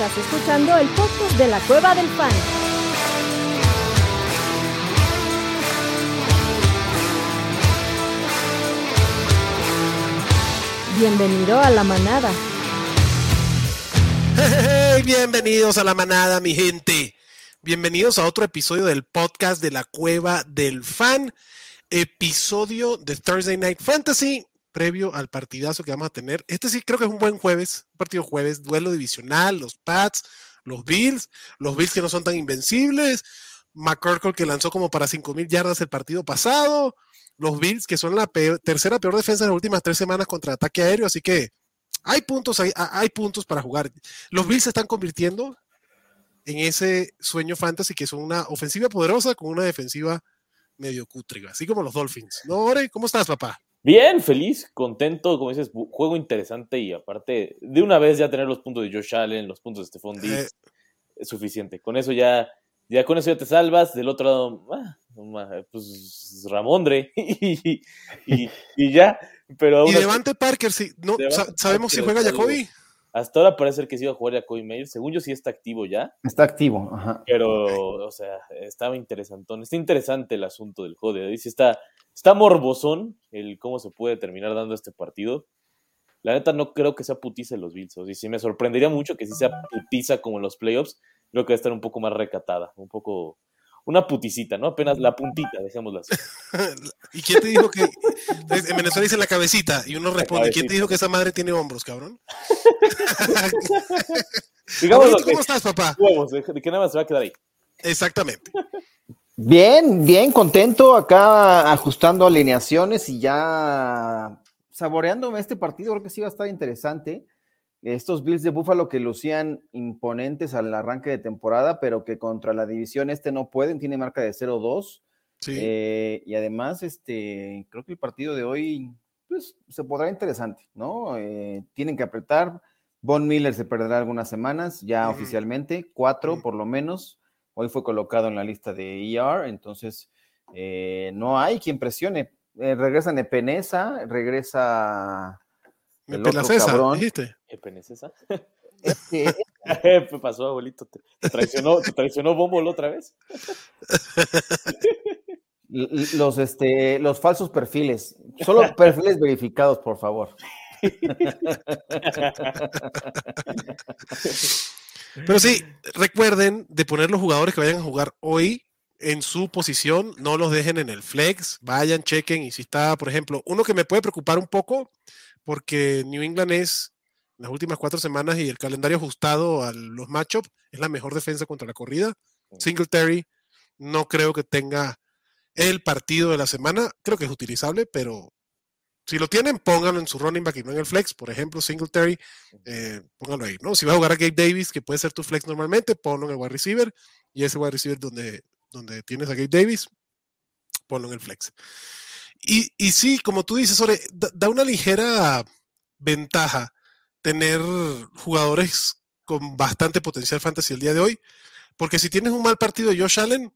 Estás escuchando el podcast de la Cueva del Fan. Bienvenido a la manada. Hey, bienvenidos a la manada, mi gente. Bienvenidos a otro episodio del podcast de la Cueva del Fan. Episodio de Thursday Night Fantasy, previo al partidazo que vamos a tener. Este sí creo que es un buen jueves, un partido jueves, duelo divisional, los Pats, los Bills, los Bills que no son tan invencibles, McCorkle que lanzó como para 5.000 yardas el partido pasado, los Bills que son la tercera peor defensa de las últimas tres semanas contra ataque aéreo, así que hay puntos, hay, hay puntos para jugar. Los Bills se están convirtiendo en ese sueño fantasy que son una ofensiva poderosa con una defensiva medio cútriga, así como los Dolphins. ¿No, Ore? ¿Cómo estás, papá? Bien, feliz, contento, como dices, juego interesante y aparte, de una vez ya tener los puntos de Josh Allen, los puntos de Stephon Diggs, es suficiente. Con eso ya, ya con eso ya te salvas. Del otro lado, ah, pues Ramondre y, y, ya. Pero y Devante Parker, sí, no, ¿sabemos si juega Jacoby? Hasta ahora parece que sí iba a jugar Jacoby Mayer. Según yo sí está activo ya. Está activo, ajá. Pero, o sea, estaba interesantón. Está interesante el asunto del juego de Está, está morbosón el cómo se puede terminar dando este partido. La neta no creo que sea putiza en los Bills. Y sí me sorprendería mucho que sí sea putiza como en los playoffs. Creo que va a estar un poco más recatada, un poco una puticita, ¿no? Apenas la puntita, dejémosla así. ¿Y quién te dijo que en Venezuela dice la cabecita y uno responde, ¿quién te dijo que esa madre tiene hombros, cabrón? Digamos ¿Cómo estás, papá? de que nada más se va a quedar ahí. Exactamente. Bien, bien, contento acá ajustando alineaciones y ya saboreándome este partido, creo que sí va a estar interesante estos Bills de Buffalo que lucían imponentes al arranque de temporada, pero que contra la división este no pueden, tiene marca de 0-2. Eh, y además, este, creo que el partido de hoy pues, se podrá interesante, ¿no? Eh, tienen que apretar. Von Miller se perderá algunas semanas, ya oficialmente, cuatro por lo menos. Hoy fue colocado en la lista de ER, entonces eh, no hay quien presione. regresa Nepeneza, regresa el otro cabrón. dijiste. ¿Qué pasó, abuelito? ¿Te, traicionó, ¿Te traicionó Bombo otra vez? Los, este, los falsos perfiles. Solo perfiles verificados, por favor. Pero sí, recuerden de poner los jugadores que vayan a jugar hoy en su posición, no los dejen en el flex, vayan, chequen y si está, por ejemplo, uno que me puede preocupar un poco porque New England es las últimas cuatro semanas y el calendario ajustado a los matchups es la mejor defensa contra la corrida. Singletary no creo que tenga el partido de la semana, creo que es utilizable, pero si lo tienen, pónganlo en su running back y no en el flex. Por ejemplo, Singletary, eh, pónganlo ahí, ¿no? Si va a jugar a Gabe Davis, que puede ser tu flex normalmente, ponlo en el wide receiver y ese wide receiver donde, donde tienes a Gabe Davis, ponlo en el flex. Y, y sí, como tú dices, da, una ligera ventaja tener jugadores con bastante potencial fantasy el día de hoy, porque si tienes un mal partido de Josh Allen,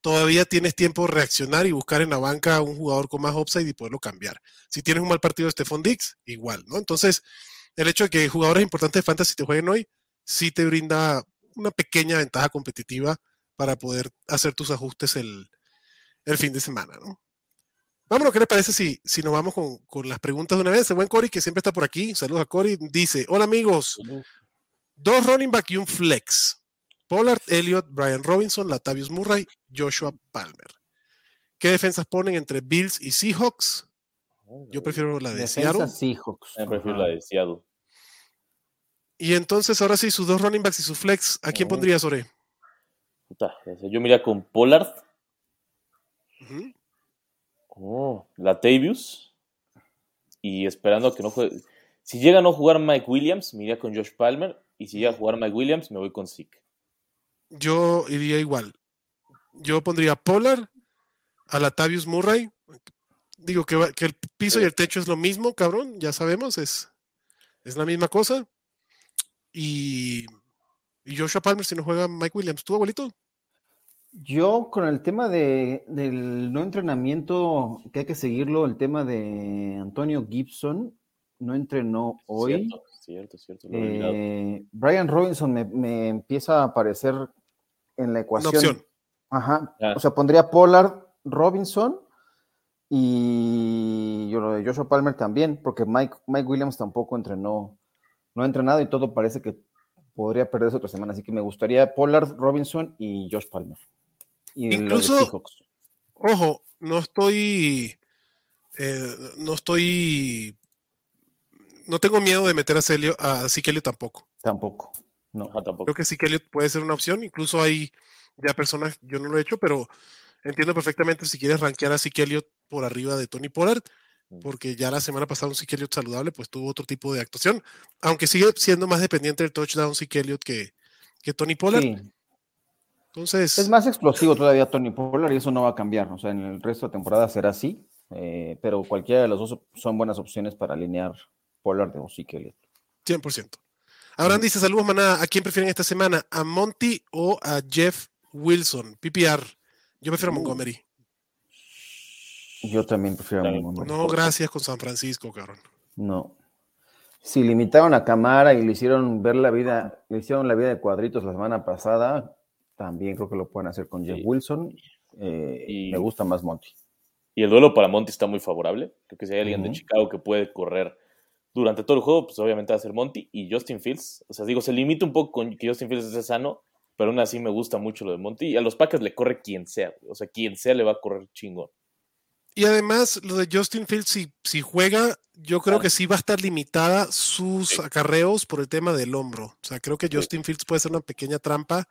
todavía tienes tiempo de reaccionar y buscar en la banca un jugador con más upside y poderlo cambiar. Si tienes un mal partido de Stephon Dix, igual, ¿no? Entonces, el hecho de que jugadores importantes de fantasy te jueguen hoy, sí te brinda una pequeña ventaja competitiva para poder hacer tus ajustes el, el fin de semana, ¿no? Vámonos, ¿qué les parece si, si nos vamos con, las preguntas de una vez? El buen Cory, que siempre está por aquí, saludos a Cory, dice, hola amigos, dos running back y un flex. Pollard, Elliott, Brian Robinson, Latavius Murray, Joshua Palmer. ¿Qué defensas ponen entre Bills y Seahawks? Yo prefiero la de Seattle. Seahawks. Yo prefiero la de Seattle. Y entonces, ahora sí, sus dos running backs y su flex, ¿a quién pondrías, Ore? Yo mira con Pollard. Oh, Latavius. Y esperando que no juegue. Si llega a no jugar Mike Williams, me iría con Josh Palmer. Y si llega a jugar Mike Williams, me voy con Zeke. Yo iría igual. Yo pondría Polar a Latavius Murray. Digo que, que, el piso y el techo es lo mismo, cabrón. Ya sabemos, es, es la misma cosa. Y, y Joshua Palmer si no juega Mike Williams. ¿Tú, abuelito? Yo con el tema de, del no entrenamiento, que hay que seguirlo, el tema de Antonio Gibson, no entrenó hoy. Cierto, cierto, cierto. Eh, Brian Robinson me, me, empieza a aparecer en la ecuación. Una opción. Ajá. O sea, pondría Pollard, Robinson y yo lo de Joshua Palmer también, porque Mike, Mike Williams tampoco entrenó, no ha entrenado y todo parece que podría perderse otra semana. Así que me gustaría Pollard, Robinson y Josh Palmer. Y Incluso, ojo, no estoy, eh, no estoy, no tengo miedo de meter a Celio, a Sikelio tampoco. Tampoco. No, tampoco. Creo que Sikelio puede ser una opción. Incluso hay ya personas, yo no lo he hecho, pero entiendo perfectamente si quieres rankear a Zeke por arriba de Tony Pollard, Mm. porque ya la semana pasada un Zeke saludable pues tuvo otro tipo de actuación, aunque sigue siendo más dependiente del touchdown Zeke que, que Tony Pollard. Sí. Entonces, Es más explosivo todavía Tony Pollard y eso no va a cambiar. O sea, en el resto de temporada será así, eh, pero cualquiera de los dos son buenas opciones para alinear Pollard o Elliott. 100%. Abraham dice, saludos manada, ¿a quién prefieren esta semana? ¿A Monty o a Jeff Wilson? PPR. Yo prefiero a Uh. Montgomery. Yo también prefiero a. Montgomery. No, gracias con San Francisco, cabrón. No. Si limitaron a Camara y le hicieron ver la vida, le hicieron la vida de cuadritos la semana pasada, también creo que lo pueden hacer con Jeff Sí. Wilson. Eh, Y- Me gusta más Monty. Y el duelo para Monty está muy favorable. Creo que si hay alguien de. Chicago que puede correr durante todo el juego, pues obviamente va a ser Monty y Justin Fields. O sea, digo, se limita un poco con que Justin Fields esté sano, pero aún así me gusta mucho lo de Monty. Y a los Packers le corre quien sea. O sea, quien sea le va a correr chingón. Y además, lo de Justin Fields, si, si juega, yo creo que sí va a estar limitada sus acarreos por el tema del hombro. O sea, creo que. Justin Fields puede ser una pequeña trampa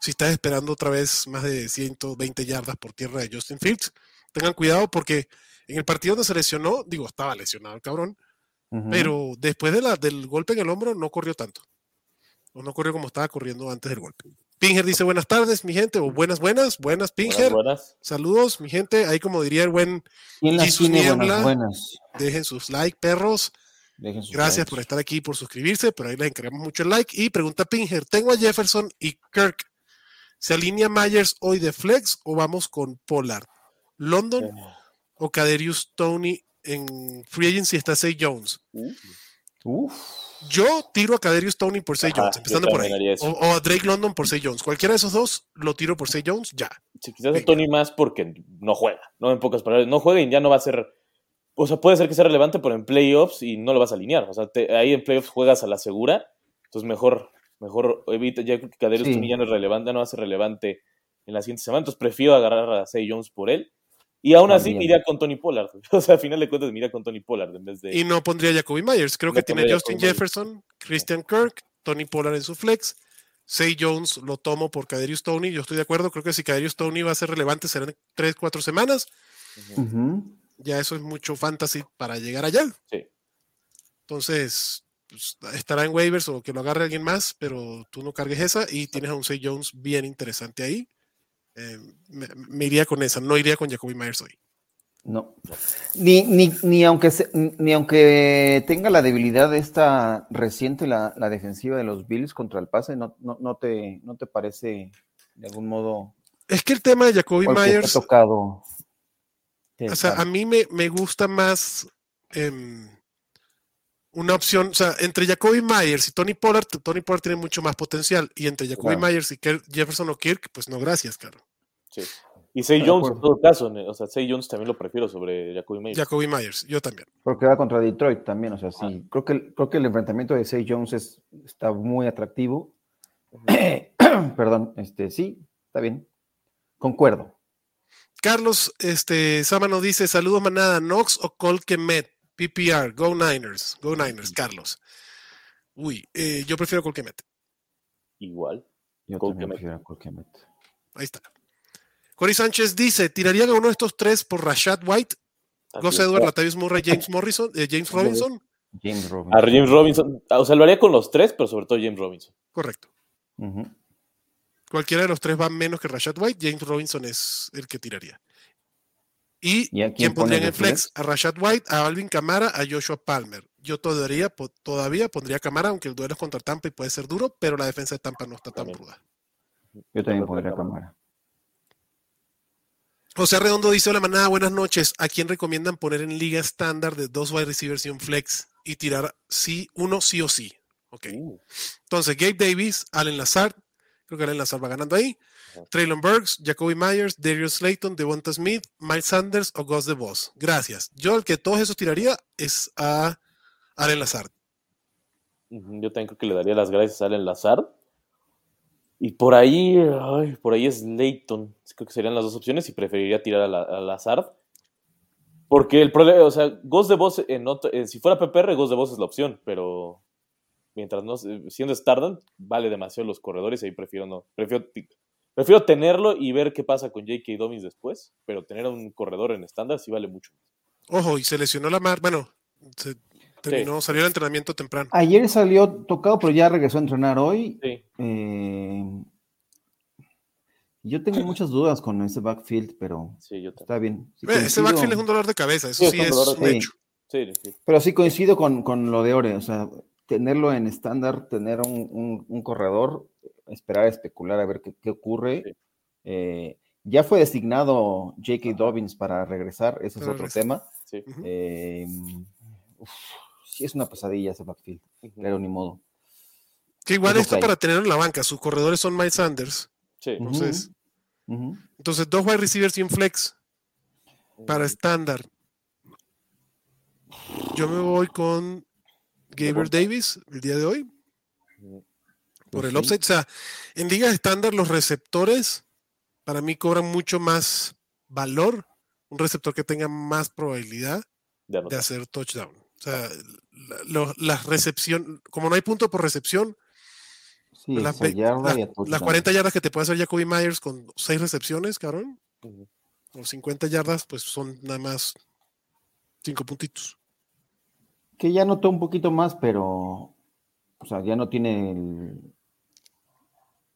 si estás esperando otra vez más de 120 yardas por tierra de Justin Fields. Tengan cuidado porque en el partido donde se lesionó, digo, estaba lesionado el cabrón, pero después de la, del golpe en el hombro no corrió tanto. O no corrió como estaba corriendo antes del golpe. Pinger dice buenas tardes, mi gente, o buenas, buenas, buenas, Pinger. Buenas, buenas. Saludos, mi gente. Ahí como diría el buen ¿Quién las Jesus tiene Niebla. buenas, buenas? Dejen sus like, perros. Dejen sus Gracias likes. por estar aquí por suscribirse. Por ahí les encargamos mucho el like. Y pregunta Pinger: ¿Tengo a Jefferson y Kirk? ¿Se alinea Myers hoy de flex o vamos con Pollard? ¿London Eh, o Caderius Tony en free agency está Say Jones? uh, Uf, Yo tiro a Caderius Tony por Say Ajá, Jones, empezando por ahí. O, o a Drake London por Say Jones. Cualquiera de esos dos lo tiro por Say Jones, ya. sí, quizás a. Tony más porque no juega, ¿no? En pocas palabras, no juega y ya no va a ser. O sea, puede ser que sea relevante, pero en playoffs y no lo vas a alinear. O sea, te- ahí en playoffs juegas a la segura, entonces mejor, mejor evita. Ya que Kadarius Sí. Ya no es relevante, no va a ser relevante en la siguiente semana, entonces prefiero agarrar a Say Jones por él. Y aún así me iría con Tony Pollard. O sea, al final de cuentas me iría con Tony Pollard en vez de. Y no pondría a Jacoby Myers. Creo No que tiene Justin Jacoby Myers. Jefferson, Christian Kirk, Tony Pollard en su flex. Say Jones lo tomo por Caderius Tony. Yo estoy de acuerdo. Creo que si Caderius Tony va a ser relevante serán 3, 4 semanas. Ya eso es mucho fantasy para llegar allá. Sí. Entonces, pues, estará en waivers o que lo agarre alguien más, pero tú no cargues esa y tienes a un Say Jones bien interesante ahí. Eh, me, me iría con esa, no iría con Jacoby Myers hoy. No. Ni, ni, ni, aunque se- ni aunque tenga la debilidad de esta reciente, la, la defensiva de los Bills contra el pase, ¿no, no, no te, no te parece de algún modo Es que el tema de Jacoby Myers, tocado? o sea, a mí me, me gusta más em, una opción, o sea, entre Jacoby Myers y Tony Pollard, Tony Pollard tiene mucho más potencial, y entre Jacoby Claro. Myers y Kirk- Jefferson o Kirk, pues no, gracias, claro. Sí. Y Say Jones, en todo caso, o sea, Say Jones también lo prefiero sobre Jacoby Myers. Jacoby Myers, yo también. Porque va contra Detroit también, o sea, sí. Ah. Creo que, el- creo que el enfrentamiento de Say Jones es, está muy atractivo. Perdón, este, sí, está bien. Concuerdo. Carlos este, Sámano dice: Saludos, manada. Knox o Colquemet. PPR. Go Niners. Go Niners, Carlos. Uy, eh, yo prefiero Colquemet. Igual. Yo Cole también Kmet. prefiero Kmet. Ahí está. Cory Sánchez dice: ¿Tirarían a uno de estos tres por Rashad White? Gus es. Edwards, Latavius Murray, James Morrison, eh, James Robinson. James A Robinson. James Robinson. O sea, lo haría con los tres, pero sobre todo James Robinson. Correcto. Cualquiera de los tres va menos que Rashad White. James Robinson es el que tiraría. ¿Y, ¿Y a quién quién pondría en el flex? flex? A Rashad White, a Alvin Camara, a Joshua Palmer. Yo todavía, po- todavía pondría a Camara, aunque el duelo es contra Tampa y puede ser duro, pero la defensa de Tampa no está tan También. ruda. Yo también pondría que cámara. José Redondo dice: Hola, manada, buenas noches. ¿A quién recomiendan poner en liga estándar de dos wide receivers y un flex? y tirar sí, uno sí o sí. Ok. Uh, Entonces, Gabe Davis, Allen Lazard, creo que Allen Lazard va ganando ahí. Traylon Burks, Jacoby Myers, Darius Slayton, Devonta Smith, Miles Sanders o Gus DeVos. Gracias. Yo el que todos esos tiraría es a Allen Lazard. Yo creo que le daría las gracias a Allen Lazard. Y por ahí, por ahí es Leighton. Creo que serían las dos opciones y preferiría tirar a, la, Lazard. Porque el problema, o sea, Ghost de Boss, eh, si fuera PPR, Ghost de Boss es la opción, pero mientras no, se- siendo Stardust, vale demasiado los corredores y ahí prefiero no. Prefiero, prefiero tenerlo y ver qué pasa con J.K. Dobbins después, pero tener a un corredor en estándar sí vale mucho. Ojo, y se lesionó la mar. Bueno, se terminó, salió el entrenamiento temprano. Ayer salió tocado, pero ya regresó a entrenar hoy. Sí, Eh, yo tengo muchas dudas con ese backfield, pero sí, yo también. está bien. Eh, Ese backfield es un dolor de cabeza, eso Sí, sí, es es un dolor un de- hecho. Sí, sí. Pero sí coincido con, con lo de Ore, o sea, tenerlo en estándar, tener un, un- un corredor, esperar a especular a ver qué, qué ocurre. Sí. Eh, ya fue designado J.K. Dobbins para regresar, ese es otro tema. sí. Eh, uf, sí es una pesadilla ese backfield, pero ni modo. Que igual es esto que hay. para tenerlo en la banca. Sus corredores son Miles Sanders. Sí. Entonces, entonces dos wide receivers sin flex para estándar. Yo me voy con Gabriel Davis el día de hoy. Por el offset. O sea, en ligas estándar los receptores para mí cobran mucho más valor. Un receptor que tenga más probabilidad De hacer touchdown. O sea, la- las recepción, como no hay punto por recepción, Sí, las, es a ve- yarda las- y a las touchdown. 40 yardas que te puede hacer Jacoby Myers con seis recepciones, cabrón, o 50 yardas, pues son nada más cinco puntitos. Que ya notó un poquito más, pero, o sea, ya no tiene el,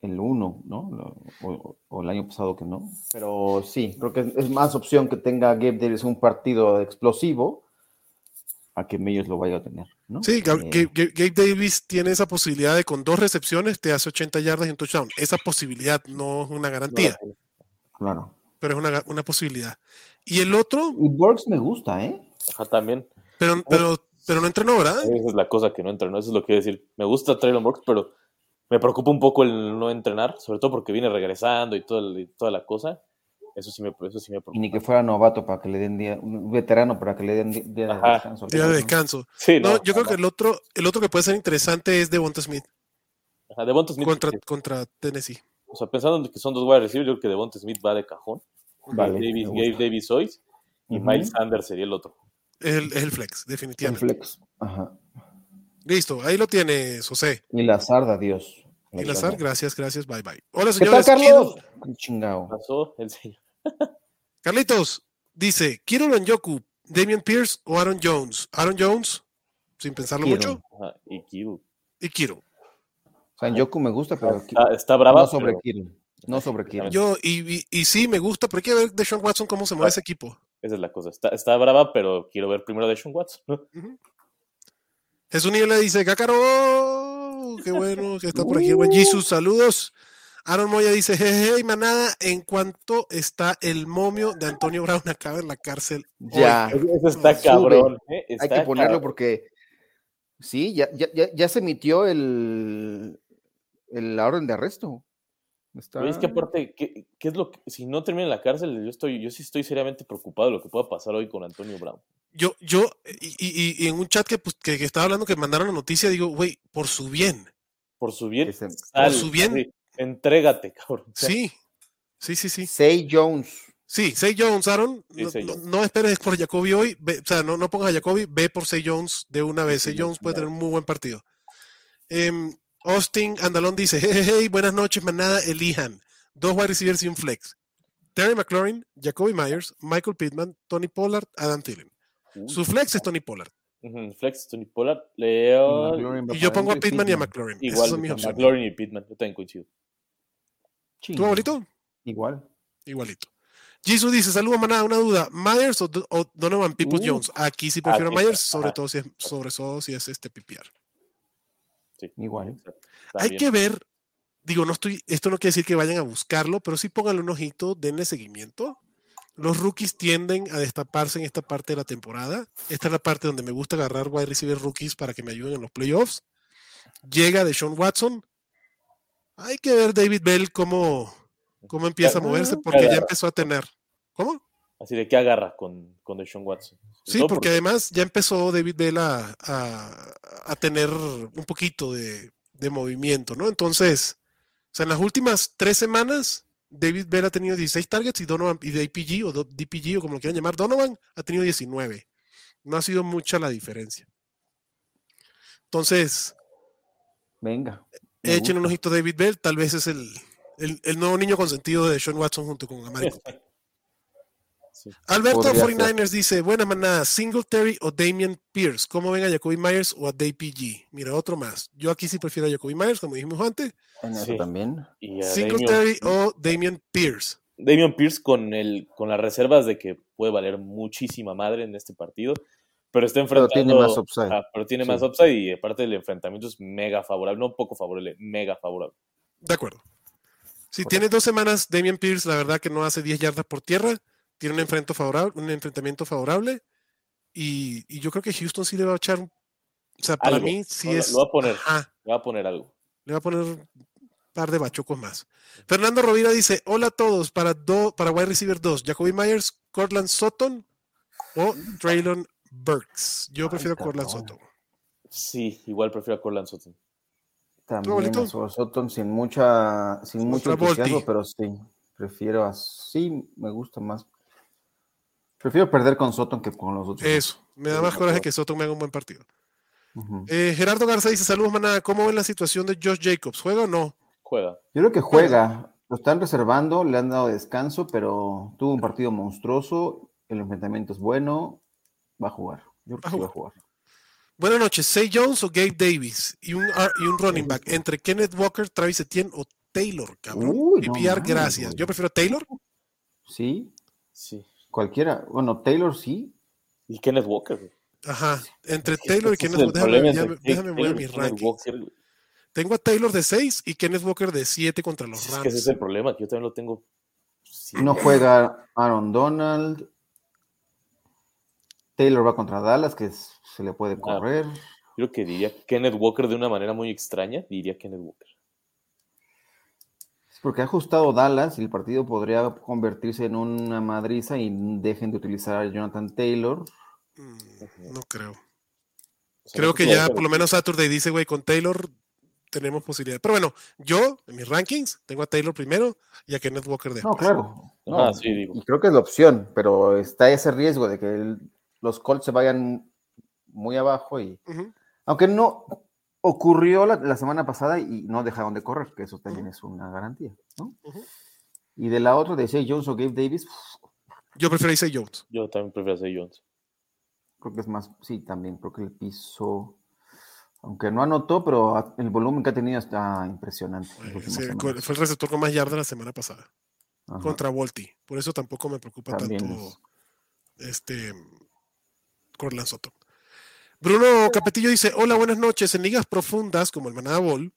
el uno, ¿no? Lo- O, o el año pasado que no. Pero sí, creo que es, más opción que tenga Gabe Davis un partido explosivo a que Meyers lo vaya a tener, ¿no? Sí, Gab- Eh, Gabe, Gabe- Gabe Davis tiene esa posibilidad de con dos recepciones te hace 80 yardas y un touchdown. Esa posibilidad no es una garantía, claro. pero es una, una posibilidad. Y el otro, Y Burks me gusta, ¿eh? Ajá, también. pero, pero, pero no entrenó, ¿verdad? Esa es la cosa que no entrenó. Eso es lo que quiero decir. Me gusta Traylon Burks, pero me preocupa un poco el no entrenar, sobre todo porque viene regresando y, todo el- y toda la cosa. Eso sí me, eso sí me Y preocupa. ni que fuera novato para que le den día, un veterano para que le den día de Ajá. descanso. Día de ¿no? descanso. Sí, No, no, yo creo no. que el otro, el otro que puede ser interesante es Devonta Smith Ajá, Devonta Smith, contra, sí. contra Tennessee. o sea, pensando en que son dos wide receivers, yo creo que Devonta Smith va de cajón. Vale, Davis. Gabe Davis hoy y. Miles Sanders sería el otro. Es el, el flex, El definitivamente. flex. Ajá. Listo, ahí lo tienes, José. Y Lazard, adiós. Y Lazar, gracias, gracias, bye bye. Hola, ¿Qué tal, señores. Carlos? quiero- chingado. Pasó el señor. Carlitos dice: Quiero Yoku, Damian Pierce o Aaron Jones. Aaron Jones, sin pensarlo mucho, Ajá, y Kiru. y quiero. Sanyoku me gusta, pero Está, está brava. no sobre pero- Kiro. No sobre Kiro. Yo, y, y, y sí, me gusta, pero hay que ver de Sean Watson cómo se mueve ese equipo. Esa es la cosa. Está, está brava, pero quiero ver primero a Deshaun Watson. Jesús Niebla dice: Cácaro, qué bueno que está por aquí. el Buen Jesus, saludos. Aaron Moya dice: Jeje, manada, en cuanto está el momio de Antonio Brown acaba en la cárcel. Ya. Eso está cabrón. ¿eh? Hay que ponerlo cabrón. porque sí, ya, ya, ya, ya se emitió el, el la orden de arresto. Está... Oye, es que aparte, ¿qué, qué es lo que, si no termina en la cárcel, yo estoy, yo sí estoy seriamente preocupado de lo que pueda pasar hoy con Antonio Brown. Yo, yo, y, y- y en un chat que, pues, que, que estaba hablando que mandaron la noticia, digo, güey, por su bien. Por su bien, sal, su bien. así, entrégate, cabrón. O sea, Sí, sí, sí, sí. Say Jones. Sí, Say Jones, Aaron. Sí, no, no- Jones. no esperes por Jacoby hoy. ve- o sea, no, no pongas a Jacoby, ve por Say Jones de una vez. Say sí, Jones puede claro. tener un muy buen partido. Em, Austin Andalón dice: hey, hey, hey, buenas noches, manada. Elijan dos wide receivers y un flex. Terry McLaurin, Jacoby Myers, Michael Pittman, Tony Pollard, Adam Thielen. uy, Su flex es Tony Pollard. Flex, Tony Pollard, Leo, Y yo pongo a Pittman y a McLaurin. Igual, son mis opciones. McLaurin y Pittman, yo también coincido. ¿Tu favorito? Igual. Igualito. Jesus dice, saludos manada, una duda, Myers o, Do- o Donovan Peoples Uh. Jones. Aquí sí prefiero Aquí a Myers, sobre ajá. todo si es, sobre todo si es este PPR. Sí, Igual. Hay que ver, digo, no estoy, esto no quiere decir que vayan a buscarlo, pero sí pónganle un ojito, denle seguimiento los rookies tienden a destaparse en esta parte de la temporada. Esta es la parte donde me gusta agarrar wide receiver rookies para que me ayuden en los playoffs. Llega de Sean Watson. Hay que ver David Bell cómo, cómo empieza a moverse porque ya empezó a tener. ¿Cómo? Así de que agarra con, con Deshaun Watson. Sí, porque, además ya empezó David Bell a, a, tener un poquito de, de, movimiento, ¿no? Entonces, o sea, en las últimas tres semanas, David Bell ha tenido 16 targets y Donovan, y DPG o DPG o como lo quieran llamar, Donovan ha tenido 19. No ha sido mucha la diferencia. Entonces, venga. Echen un ojito a David Bell, tal vez es el, el, el nuevo niño consentido de Sean Watson junto con Amari Alberto 49ers dice, buena manada, Singletary o Damian Pierce. ¿Cómo ven a Jacoby Myers o a DPG? Mira, otro más. Yo aquí sí prefiero a Jacoby Myers, como dijimos antes. En también. Singletary o Damian Pierce. Damian Pierce con, el, con las reservas de que puede valer muchísima madre en este partido, pero está enfrentando... Pero tiene más upside. pero tiene más upside y aparte del enfrentamiento es mega favorable, no poco favorable, mega favorable. De acuerdo. Si tiene dos semanas, Damian Pierce, la verdad que no hace 10 yardas por tierra tiene un, enfrento favorable, un enfrentamiento favorable y, y, yo creo que Houston sí le va a echar, o sea, para mí sí es... Le va a poner, le va a poner algo. Le va a poner un par de bachocos más. Fernando Rovira dice, hola a todos, para, do, para wide receiver 2, Jacoby Myers, Cortland Sutton o Traylon Burks. Yo prefiero Cortland Sutton. Sí, igual prefiero a Cortland Sutton. También a Sutton sin mucha, sin mucho entusiasmo, pero sí, prefiero así, me gusta más Prefiero perder con Soto que con los otros. Eso, me da más coraje que Soto me haga un buen partido. Eh, Gerardo Garza dice: Saludos, manada. ¿Cómo ven la situación de Josh Jacobs? ¿Juega o no? Juega. Yo creo que juega. Lo están reservando, le han dado descanso, pero tuvo un partido monstruoso. El enfrentamiento es bueno. Va a jugar. Yo creo que va a jugar. Buenas noches. ¿Say Jones o Gabe Davis? Y un, y un running back entre Kenneth Walker, Travis Etienne o Taylor, cabrón. PPR, gracias. Yo prefiero Taylor. Sí. Sí. Cualquiera, bueno, Taylor sí. Y Kenneth Walker. Ajá, entre Taylor y Kenneth Walker. Déjame, déjame ver a mi ranking. Tengo a Taylor de 6 y Kenneth Walker de 7 contra los Rams. Es que ese es el problema, que yo también lo tengo. No juega Aaron Donald. Taylor va contra Dallas, que se le puede ah, correr. creo que diría Kenneth Walker de una manera muy extraña, diría Kenneth Walker. Porque ha ajustado Dallas y el partido podría convertirse en una madriza y dejen de utilizar a Jonathan Taylor. Mm, no creo. Creo que ya por lo menos Saturday dice, güey, con Taylor tenemos posibilidades. Pero bueno, yo, en mis rankings, tengo a Taylor primero y a Kenneth Walker después. No, claro. ah, sí, digo. Y creo que es la opción, pero está ese riesgo de que los Colts se vayan muy abajo y... Aunque no, ocurrió la, semana pasada y no dejaron de correr, que eso también es una garantía, ¿no? Y de la otra, de Say Jones o Gabe Davis. Yo prefiero a Jones. Yo también prefiero a Say Jones. Creo que es más, sí, también, creo que el piso, aunque no anotó, pero el volumen que ha tenido está impresionante. fue el receptor con más yardas la semana pasada. Contra Volti. Por eso tampoco me preocupa tanto este Corland Soto. Bruno Capetillo dice: Hola, buenas noches. En ligas profundas como el Manada Ball,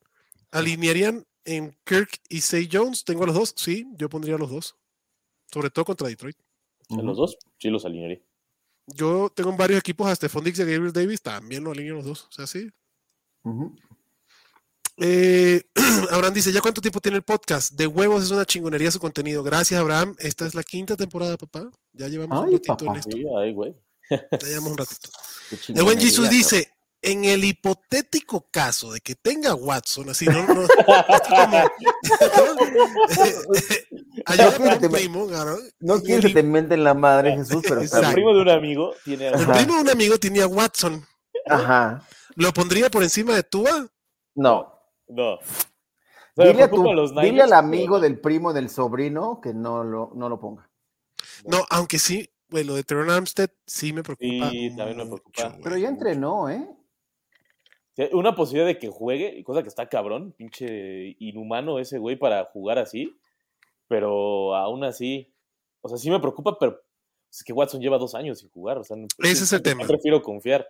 ¿alinearían en Kirk y Say Jones? ¿Tengo a los dos? Sí, yo pondría a los dos. Sobre todo contra Detroit. ¿En los dos? Sí, los alinearía. Yo tengo en varios equipos a Stephon Dix y a Gabriel Davis, también lo alineo los dos. O sea, sí. Eh, Abraham dice, ¿ya cuánto tiempo tiene el podcast? De huevos es una chingonería su contenido. Gracias, Abraham. Esta es la quinta temporada, papá. Ya llevamos un ratito en esto. ay, güey. Ya llevamos un ratito. El buen Jesus dice, en el hipotético caso de que tenga Watson, así no, no, no quiero que te menten la madre, Jesús, pero el primo de un amigo tiene El primo de un amigo tenía Watson. Ajá. ¿Lo pondría por encima de Tua? No. No. Dile, al amigo del primo del sobrino que no lo, no lo ponga. No, aunque sí, bueno, lo de Teron Armstead sí me preocupa. Sí, también me preocupa. Pero ya entrenó, ¿eh? Una posibilidad de que juegue, cosa que está cabrón, pinche inhumano ese güey para jugar así. Pero aún así, o sea, sí me preocupa, pero es que Watson lleva dos años sin jugar. O sea, ese es el tema. Prefiero confiar.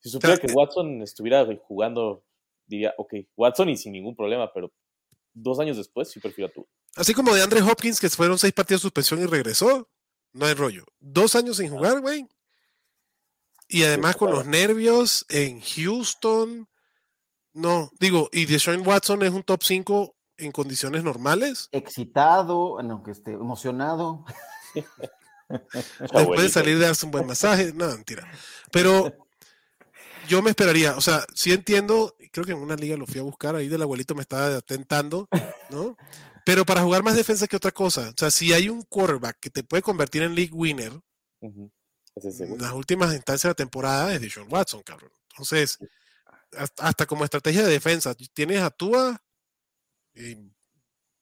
Si supiera que Watson estuviera jugando, diría, ok, Watson y sin ningún problema, pero dos años después sí prefiero a tú. Así como de Andre Hopkins, que fueron seis partidos de suspensión y regresó. No hay rollo. Dos años sin jugar, güey. Y además con los nervios en Houston. No, digo, y Deshaun Watson es un top 5 en condiciones normales. Excitado, aunque esté emocionado. Después de salir de darse un buen masaje. No, mentira. Pero yo me esperaría, o sea, sí entiendo, creo que en una liga lo fui a buscar, ahí del abuelito me estaba atentando, ¿no? Pero para jugar más defensa que otra cosa, o sea, si hay un quarterback que te puede convertir en league winner, es en las últimas instancias de la temporada es Deshaun Watson, cabrón. Entonces, hasta, hasta como estrategia de defensa, tienes a Tua, y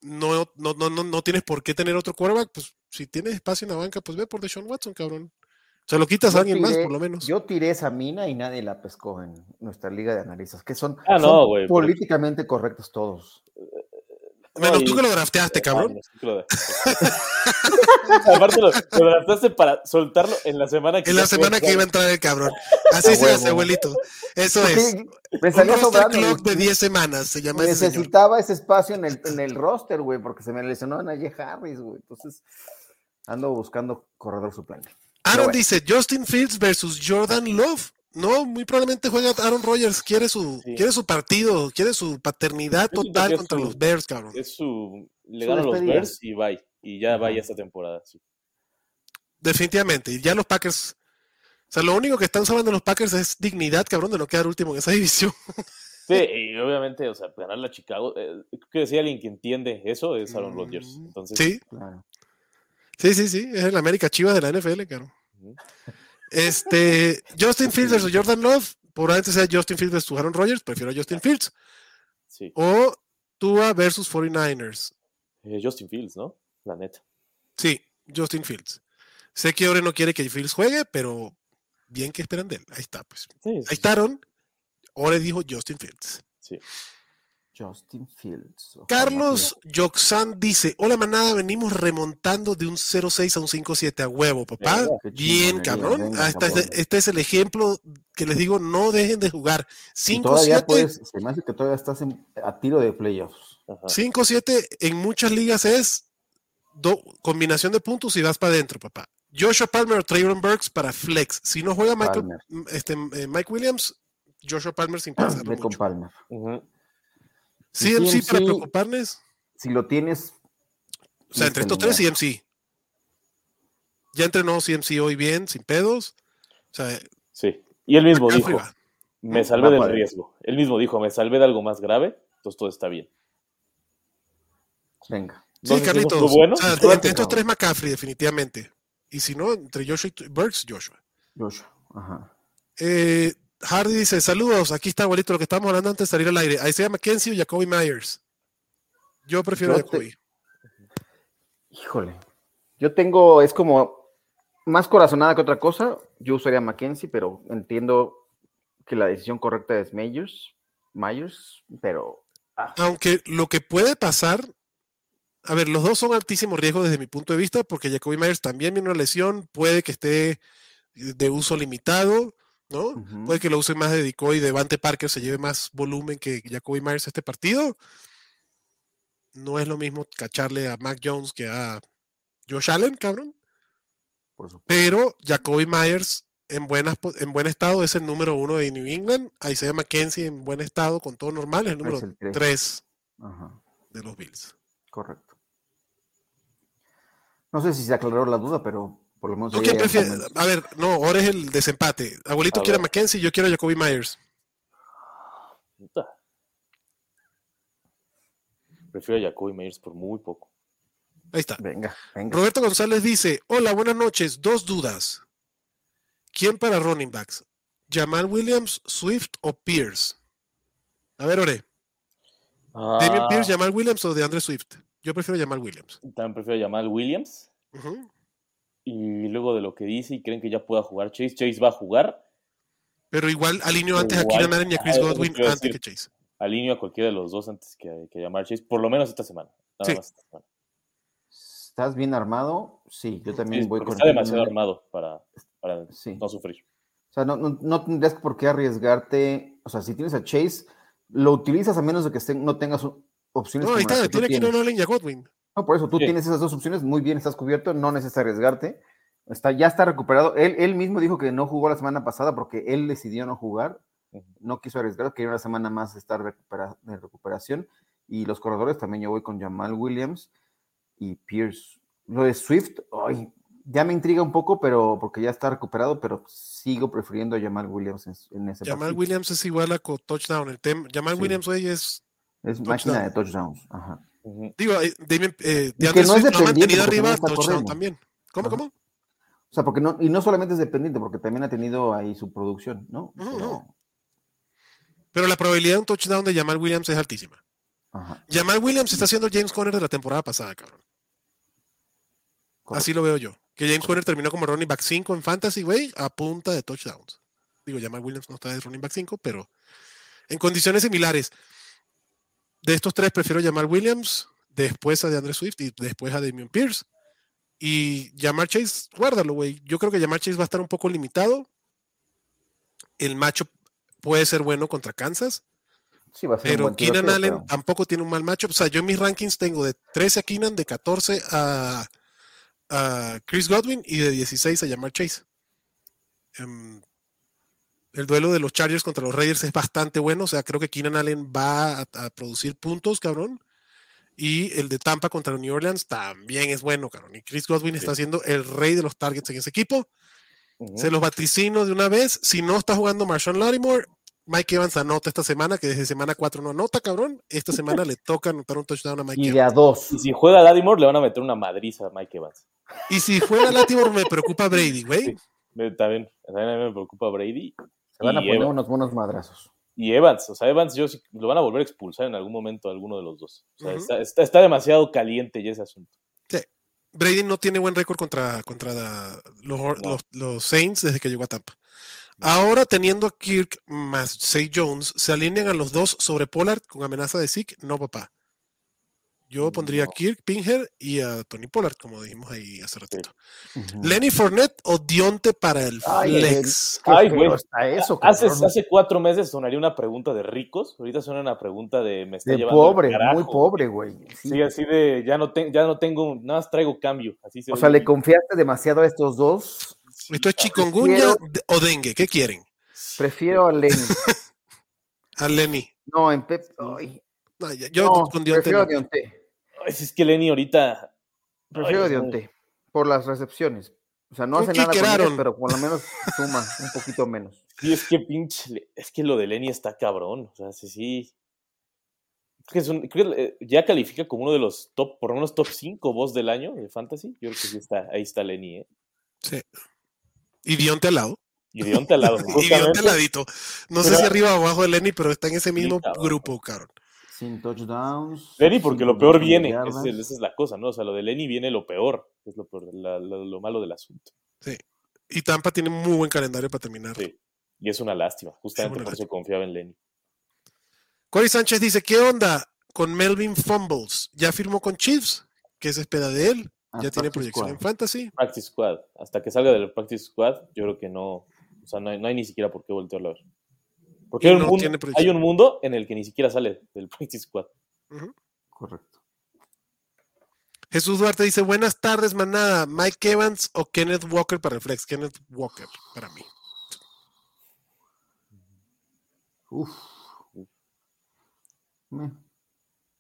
no, no, no, no, no tienes por qué tener otro quarterback, pues si tienes espacio en la banca, pues ve por Deshaun Watson, cabrón. Se lo quitas a alguien más, por lo menos. Yo tiré esa mina y nadie la pescó en nuestra liga de analistas, que son, Ah, pero- políticamente correctos todos. Menos No, tú y- que lo drafteaste, cabrón. Lo- Aparte lo, lo para soltarlo en la semana que En la semana que iba a entrar. el cabrón. Así se hace, abuelito. Eso es. Me Un salía roster sobrando. clock de güey. 10 semanas se llama ese señor. Necesitaba ese espacio en el, en el roster, güey, porque se me lesionó a Najee Harris, güey. Entonces, ando buscando corredor suplente. Aaron bueno. dice Justin Fields versus Jordan Love. No, muy probablemente juega Aaron Rodgers. Quiere su, Sí. quiere su partido, quiere su paternidad total contra su- los Bears, cabrón. Es su. Le Su ganan los. Bears y bye. Y ya vaya esta temporada. sí. Definitivamente. Y ya los Packers. O sea, lo único que están salvando los Packers es dignidad, cabrón, de no quedar último en esa división. Sí, y obviamente, o sea, ganarle a Chicago. eh, que hay alguien que entiende eso es Aaron Rodgers. Mm, Entonces, Sí, Claro. sí, sí, sí. Es el América Chivas de la NFL, cabrón. Este, Justin Fields versus Jordan Love. Probablemente sea Justin Fields versus Aaron Rodgers. Prefiero a Justin Fields. sí. O Tua versus 49ers. Eh, Justin Fields, ¿no? La neta. Sí, Justin Fields. Sé que Ore no quiere que Fields juegue, pero bien que esperan de él. Ahí está, pues. Sí, Ahí sí, Aaron. Ore dijo Justin Fields. sí. Justin Fields. ojalá Carlos Joxan dice: Hola manada, venimos remontando de un 0-6 a un 5-7 a huevo, papá. Venga, Bien, cabrón. venga, Ah, este, es- este el ejemplo que les digo: no dejen de jugar. Y todavía 5-7 puedes, se me hace que todavía estás en- a tiro de playoffs. Ajá. 5-7 en muchas ligas es do- combinación de puntos y vas para adentro, papá. Joshua Palmer o Traylon Burks para flex. Si no juega Michael, este, eh, Mike Williams, Joshua Palmer sin con mucho. Palmer. Ujú. CMC para preocuparles. Si lo tienes, O sea, entre estos tres, CMC. Ya entrenó CMC hoy bien, sin pedos. O sea, Sí. Y él mismo dijo. Me Va salvé del riesgo. Él mismo dijo: Me salvé de algo más grave. Entonces todo está bien. venga. Sí, Entonces, ¿eso Carlitos. bueno? O sea, Suerte, entre estos tres McCaffrey, definitivamente. Y si no, entre Joshua y Burks, Joshua. Joshua. Ajá. Eh, Hardy dice: Saludos, aquí está, abuelito, lo que estábamos hablando antes de salir al aire. Isaiah McKenzie o Jacoby Myers. Yo prefiero Yo te- Jacoby. Híjole. Yo tengo, es como más corazonada que otra cosa. Yo usaría Mackenzie, pero entiendo que la decisión correcta es Myers. Myers, pero ah, Aunque lo que puede pasar, a ver, los dos son altísimos riesgos desde mi punto de vista, porque Jacoby Myers también viene una lesión, puede que esté de uso limitado, ¿no? Puede que lo use más de Decoy y Devante Parker se lleve más volumen que Jacoby Myers a este partido. No es lo mismo cacharle a Mac Jones que a Josh Allen, cabrón. por. Pero Jacoby Myers en, buenas, en buen estado es el número uno de New England. Isaiah McKenzie en buen estado, con todo normal, es el número Es el tres. tres Ajá, de los Bills. correcto. No sé si se aclaró la duda, pero por lo menos. A ver, no, ahora es el desempate. Abuelito A quiere a ver. McKenzie, yo quiero a Jacoby Myers. Puta. Prefiero a Jacoby Myers por muy poco. Ahí está. Venga, venga. Roberto González dice: Hola, buenas noches. Dos dudas. ¿Quién para running backs? ¿Jamal Williams, Swift o Pierce? A ver, Ore. ¿Damian Ah, Pierce, Jamal Williams o de Andre Swift? Yo prefiero Jamal Williams. También prefiero Jamal Williams. Ujú. Y luego de lo que dice y creen que ya pueda jugar Chase, Chase va a jugar. Pero igual alineo antes a Igual. Keenan Allen y a Chris Godwin a antes que. Chase. Alineo a cualquiera de los dos antes que, que llamar Chase, por lo menos esta semana. Nada Sí. más esta semana. ¿Estás bien armado? Sí, yo también Sí, voy con está demasiado armado para, para Sí. no sufrir. O sea, no, no, no tendrías por qué arriesgarte. O sea, si tienes a Chase, lo utilizas a menos de que estén- no tengas opciones. No, ahí está, tiene Keenan tienes. Allen y a Godwin. No, por eso tú Sí. tienes esas dos opciones, muy bien, estás cubierto, no necesitas arriesgarte. Está, ya está recuperado. Él, él mismo dijo que no jugó la semana pasada porque él decidió no jugar. No quiso arriesgar, quería una semana más estar recupera- de recuperación. Y los corredores también yo voy con Jamal Williams y Pierce. Lo de Swift, ay, ya me intriga un poco, pero porque ya está recuperado, pero sigo prefiriendo a Jamal Williams en, en ese Jamal partido. Williams es igual a touchdown. El Jamal Sí. Williams hoy es. Es máquina de touchdowns. Ajá. Digo, eh, Damien, eh, que no es Swift lo ha dependiente mantenido porque arriba, también. ¿Cómo, cómo? O sea, porque no, y no solamente es dependiente, porque también ha tenido ahí su producción, ¿no? Pero- ujú. Pero la probabilidad de un touchdown de Jamal Williams es altísima. ajá, Jamal Williams está haciendo James Conner de la temporada pasada, cabrón. correcto. Así lo veo yo. Que James Conner terminó como running back 5 en Fantasy, güey, a punta de touchdowns. Digo, Jamal Williams no está de running back 5, pero en condiciones similares. De estos tres prefiero Jamal Williams, después a DeAndre Swift y después a Damian Pierce. Y Jamar Chase, guárdalo, güey. Yo creo que Jamar Chase va a estar un poco limitado. El macho puede ser bueno contra Kansas, Sí, va a ser un pero buen Keenan Allen pero- tampoco tiene un mal macho. O sea, yo en mis rankings tengo de 13 a Keenan, de 14 a, a Chris Godwin y de 16 a Jamar Chase. Em, el duelo de los Chargers contra los Raiders es bastante bueno. O sea, creo que Keenan Allen va a, a producir puntos, cabrón. Y el de Tampa contra New Orleans también es bueno, cabrón. Y Chris Godwin está siendo el rey de los targets en ese equipo. Se los vaticino de una vez. Si no está jugando Marshawn Lattimore, Mike Evans anota esta semana, que desde semana 4 no anota, cabrón. Esta semana le toca anotar un touchdown a Mike Y Evans. de a dos. Y si juega Lattimore, le van a meter una madriza a Mike Evans. Y si juega Lattimore, me preocupa Brady, güey. Sí. También, también a mí me preocupa Brady. Se van a poner Evans. unos buenos madrazos. Y Evans, o sea, Evans yo sí- lo van a volver a expulsar en algún momento a alguno de los dos. O sea, está, está- está demasiado caliente ya ese asunto. Brady no tiene buen récord contra, contra la- los, No. los- los Saints desde que llegó a Tampa. Ahora, teniendo a Kirk más Say Jones, ¿se alinean a los dos sobre Pollard con amenaza de Zeke? No, papá. Yo pondría a. Kirk Pinger y a Tony Pollard, como dijimos ahí hace ratito. Lenny Fournette o Dionte para el Ay, flex. Ay, güey. eso, Hace, hace cuatro meses sonaría una pregunta de ricos, ahorita suena una pregunta de me está De llevando el pobre, carajo. muy pobre, güey. Sí. Sí, así de ya no, te- ya no tengo, nada más traigo cambio. Así se O sea, le confiaste demasiado a estos dos. Esto es chikungunya o dengue. ¿Qué quieren? Prefiero a Lenny. A Lenny. No, en Pep. ay, No, ya- yo no, con Dionte prefiero a. Dionte. Si es que Lenny ahorita. Prefiero a. Dionte. Por las recepciones. O sea, no hace nada con ellas, pero por lo menos suma un poquito menos. Sí, es que pinche. Es que lo de Lenny está cabrón. O sea, sí, sí. Creo que es un- creo que, eh, ya califica como uno de los top, por lo menos top 5 voz del año de Fantasy. Yo creo que sí está, ahí está Lenny, ¿eh? Sí. Y Dionte al lado. Y Dionte al lado. Y Dionte al ladito. No sé si arriba o abajo de Lenny, pero está en ese mismo cabrón. grupo, cabrón. Sin touchdowns. Lenny, porque lo peor viene. Esa es, esa es la cosa, ¿no? O sea, lo de Lenny viene lo peor. que Es lo, peor, la- lo malo del asunto. Y Tampa tiene muy buen calendario para terminar. Sí. Y es una lástima. Justamente una por eso confiaba en Lenny. Corey Sánchez dice, ¿qué onda con Melvin Fumbles? ¿Ya firmó con Chiefs? ¿Qué se espera de él? Ah, ¿Ya tiene proyección en fantasy? Practice Squad. Hasta que salga del Practice Squad, yo creo que no. O sea, no hay, no hay ni siquiera por qué voltearlo a ver. Porque hay un, no mundo, tiene proyección. hay un mundo en el que ni siquiera sale del Practice Squad. Correcto. Jesús Duarte dice, buenas tardes, manada. ¿Mike Evans o Kenneth Walker para el flex? Kenneth Walker, para mí. Uf.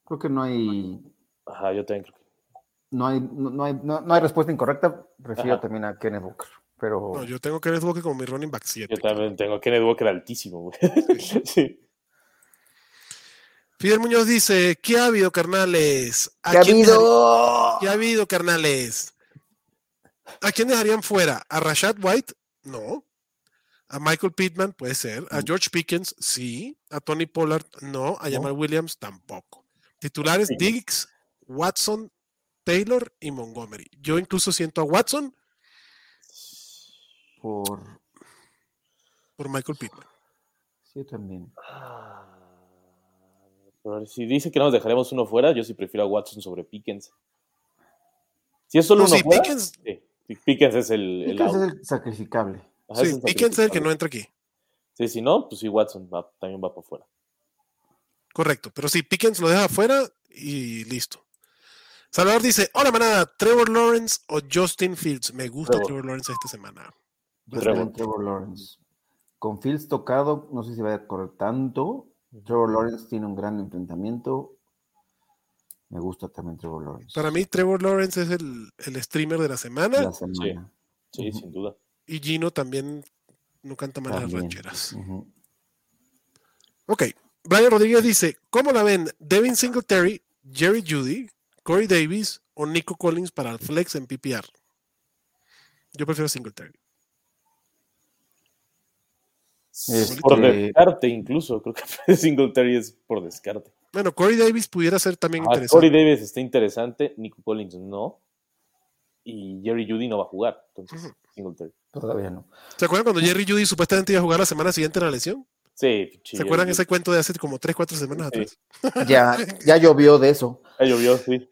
Creo que no hay, Ajá, yo también creo que. no hay, no, no hay, no, no hay respuesta incorrecta. Prefiero Ajá. también a Kenneth Walker. Pero No, yo tengo Kenneth Walker como mi running back 7. Yo también tengo Kenneth Walker altísimo, güey. sí. Fidel Muñoz dice, ¿qué ha habido, carnales? ¿A ¿qué ha habido? ¿Qué ha habido, carnales? ¿A quién dejarían fuera? ¿A Rashad White? No. ¿A Michael Pittman? Puede ser. ¿A Mm. George Pickens? Sí. ¿A Tony Pollard? No. ¿A No. Jamal Williams? Tampoco. Titulares, Sí. Diggs, Watson, Taylor y Montgomery. Yo incluso siento a Watson Por por Michael Pittman. sí, yo también. Ah, pero si dice que nos dejaremos uno fuera, yo sí prefiero a Watson sobre Pickens. Si es solo No, uno sí, fuera, Pickens, sí. Pickens es el, el Pickens out. es el sacrificable. Ajá, sí, es Pickens es el que no entra aquí. Sí, si no, pues sí, Watson va- también va para afuera. Correcto. Pero sí, Pickens lo deja afuera y listo. Salvador dice, hola manada, Trevor Lawrence o Justin Fields. Me gusta Trevor. Trevor, Lawrence esta semana. Yo Trevor. también Trevor Lawrence. Con Fields tocado, no sé si va a correr tanto. Trevor Lawrence tiene un gran enfrentamiento. Me gusta también Trevor Lawrence. Para mí, Trevor Lawrence es el, el streamer de la semana la semana. Sí, sin duda. y Gino también no canta mal las rancheras. Ok. Brian Rodríguez dice, ¿cómo la ven Devin Singletary, Jerry Judy, Corey Davis o Nico Collins para el flex en PPR? Yo prefiero Singletary. Este- Por descarte, incluso. Creo que Singletary es por descarte. Bueno, Corey Davis pudiera ser también Ah, interesante. Corey Davis está interesante. Nico Collins no. Y Jerry Judy no va a jugar. Entonces, Ujú. Singletary. Todavía no. ¿Se acuerdan cuando Jerry Judy supuestamente iba a jugar la semana siguiente en la lesión? Sí, pinche ¿Se acuerdan ese cuento de hace como 3, 4 semanas Sí. atrás? Ya, ya llovió de eso. Ya llovió, sí.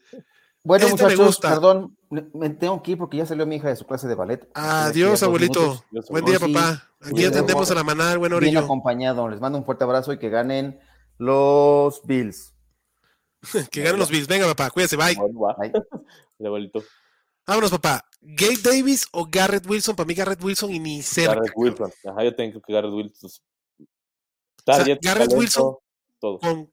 Bueno, Este me muchachos, gusta. perdón, me- tengo que ir porque ya salió mi hija de su clase de ballet. Adiós, abuelito. minutos. Buen día, Sí, papá. Aquí bien, atendemos a la manada, el buen Bien orillo. acompañado. Les mando un fuerte abrazo y que ganen los Bills. Que ganen los Bills. Venga, papá, cuídese, bye. El abuelito. Vámonos, papá. Gabe Davis o Garrett Wilson. Para mí, Garrett Wilson y ni cerca. Garrett. Wilson. Ajá, yo tengo que Garrett Wilson. sea, Garrett talento, Wilson- Todo. Con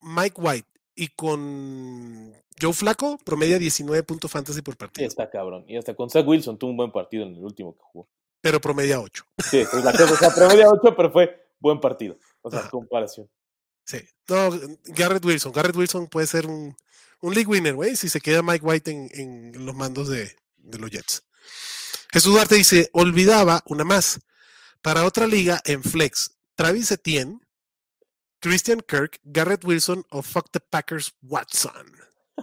Mike White y con Joe Flaco, promedia 19 puntos fantasy por Sí, partido. está cabrón. Y hasta con Zach Wilson tuvo un buen partido en el último que jugó. Pero promedia 8. Sí, esa es la cosa. O sea, promedio 8, pero fue buen partido. O sea, Ajá. comparación. Sí. No, Garrett Wilson. Garrett Wilson puede ser un, un league winner, güey, si se queda Mike White en, en los mandos de, de los Jets. Jesús Duarte dice, olvidaba una más. Para otra liga en Flex, Travis Etienne, Christian Kirk, Garrett Wilson o Fuck the Packers Watson.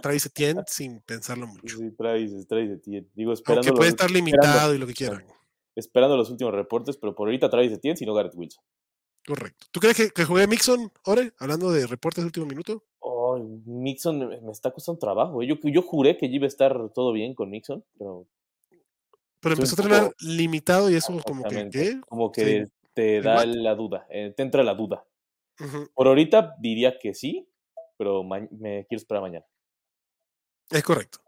Travis Etienne sin pensarlo mucho. Sí, Travis, Travis Etienne. Digo, esperando, Aunque puede los, estar limitado y lo que quieran. esperando los últimos reportes, pero por ahorita Travis Etienne, sino Garrett Wilson. Correcto. ¿Tú crees que, que juegue Mixon, Ore? Hablando de reportes de último minuto. Oh, Mixon me, está costando trabajo. eh. Yo, yo juré que iba a estar todo bien con Mixon, pero Pero empezó a entrenar limitado y eso como que, como que te da la duda, eh, te entra la duda. Por ahorita diría que sí, pero me quiero esperar mañana. Es correcto.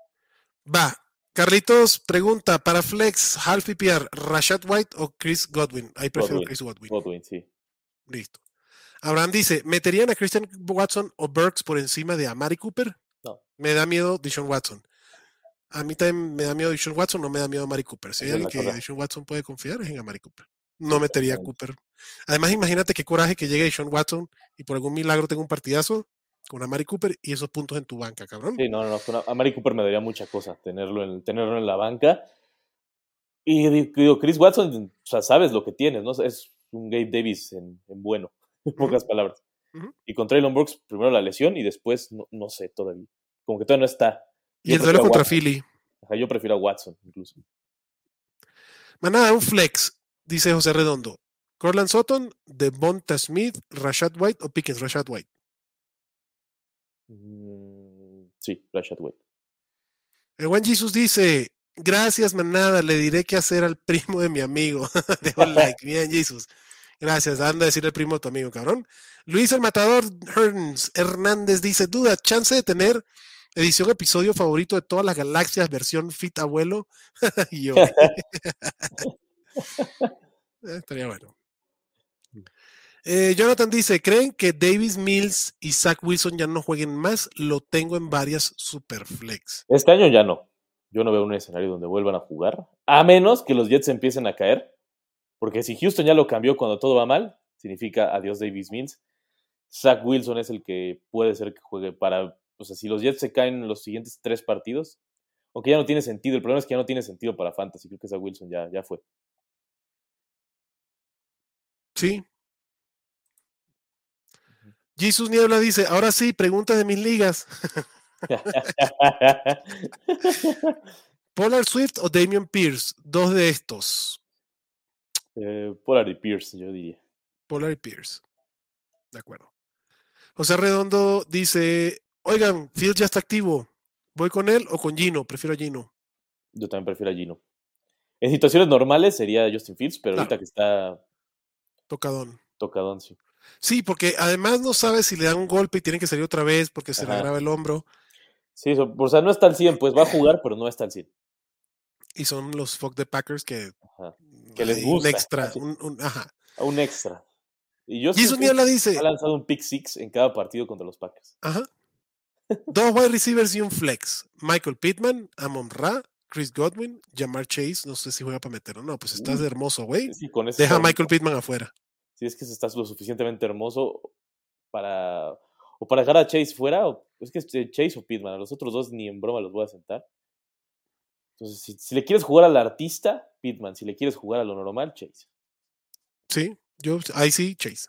Va. Carlitos pregunta, para Flex, Half PPR, Rashad White o Chris Godwin. Ahí prefiero Godwin. Chris Godwin. Godwin, sí. Listo. Abraham dice, ¿meterían a Christian Watson o Burks por encima de Amari Cooper? No. Me da miedo Dishon Watson. A mí también me da miedo Dishon Watson, no me da miedo Amari Cooper. Si hay alguien que. Dishon Watson puede confiar es en Amari Cooper. No metería a. Cooper. Además, imagínate qué coraje que llegue Dishon Watson y por algún milagro tenga un partidazo con Amari Cooper y esos puntos en tu banca, cabrón. Sí, no, no, no. con A Mari Cooper me daría mucha cosa tenerlo en, tenerlo en la banca. Y di- digo, Chris Watson, o sea, sabes lo que tienes, ¿no? Es un Gabe Davis en, en bueno, en pocas palabras. Y con Traylon Burks, primero la lesión y después, no, no sé, todavía. Como que todavía no está. Y Yo el duelo contra Watson. Philly. Ajá, yo prefiero a Watson, incluso. Manada, un flex, dice José Redondo. Corland Sutton, Devonta Smith, Rashad White o Pickens, Rashad White. Mm, sí, Rashad White. El buen Jesus dice, gracias manada, le diré qué hacer al primo de mi amigo. Dejo like, bien Jesus. Gracias, anda a decirle al primo de tu amigo, cabrón. Luis el Matador Herns Hernández dice, duda, chance de tener edición episodio favorito de todas las galaxias, versión fit abuelo. y yo. Eh, Estaría bueno. Eh, Jonathan dice, ¿creen que Davis Mills y Zach Wilson ya no jueguen más? Lo tengo en varias superflex. Este año ya no. Yo no veo un escenario donde vuelvan a jugar. A menos que los Jets empiecen a caer. Porque si Houston ya lo cambió cuando todo va mal, significa adiós Davis Mills. Zach Wilson es el que puede ser que juegue para. O sea, si los Jets se caen en los siguientes tres partidos, aunque ya no tiene sentido. El problema es que ya no tiene sentido para Fantasy. Creo que Zach Wilson ya, ya fue. Sí. Jesus Niebla dice, ahora sí, pregunta de mis ligas. Polar Swift o Damian Pierce, dos de estos. eh, Pollard y Pierce, yo diría. Polar y Pierce. De acuerdo. José Redondo dice, oigan, Fields ya está activo. ¿Voy con él o con Gino? Prefiero a Gino. Yo también prefiero a Gino. En situaciones normales sería Justin Fields, pero Claro. ahorita que está Tocadón. tocadón, sí. Sí, porque además no sabe si le dan un golpe y tiene que salir otra vez porque se le agrava el hombro. Sí, o sea, no está al 100, pues va a jugar, pero no está al 100. Y son los fuck de Packers que. Ajá. Que les gusta, Un extra. un- un- ajá. Un extra. Y yo Jesus Niebla dice. ha lanzado un pick six en cada partido contra los Packers. Ajá. Dos wide receivers y un flex. Michael Pittman, Amon Ra, Chris Godwin, Jamar Chase. No sé si juega para meter o no. Pues estás de hermoso, güey. Sí, Deja a Michael Pittman afuera. Si es que estás lo suficientemente hermoso para. O para dejar a Chase fuera, o es que es Chase o Pittman. A los otros dos ni en broma los voy a sentar. Entonces, si, si le quieres jugar al artista, Pittman. Si le quieres jugar a lo normal, Chase. Sí, yo ahí sí, Chase.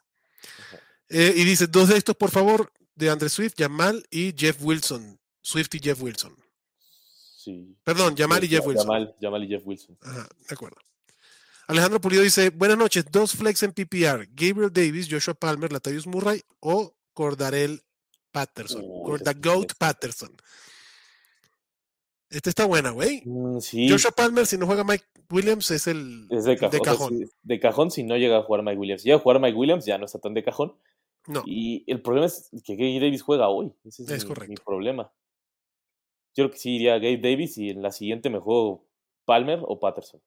Eh, y dice, dos de estos, por favor, de Andre Swift, Jamal y Jeff Wilson. Swift y Jeff Wilson. Sí. Perdón, Jamal y Jeff Wilson. Jamal, Jamal y Jeff Wilson. Ajá, de acuerdo. Alejandro Pulido dice, buenas noches, dos flex en PPR, Gabriel Davis, Joshua Palmer, Latavius Murray o Cordarel Patterson. Es un Goat. Patterson. Esta está buena, güey. Mm, sí. Joshua Palmer, si no juega Mike Williams, es el Es de cajón. de o sea, cajón. sí, de cajón si no llega a jugar Mike Williams. Si llega a jugar Mike Williams, ya no está tan de cajón. No, Y el problema es que Gabe Davis juega hoy. Ese es, Es mi, correcto. mi problema. Yo creo que sí iría Gabe Davis y en la siguiente me juego Palmer o Patterson.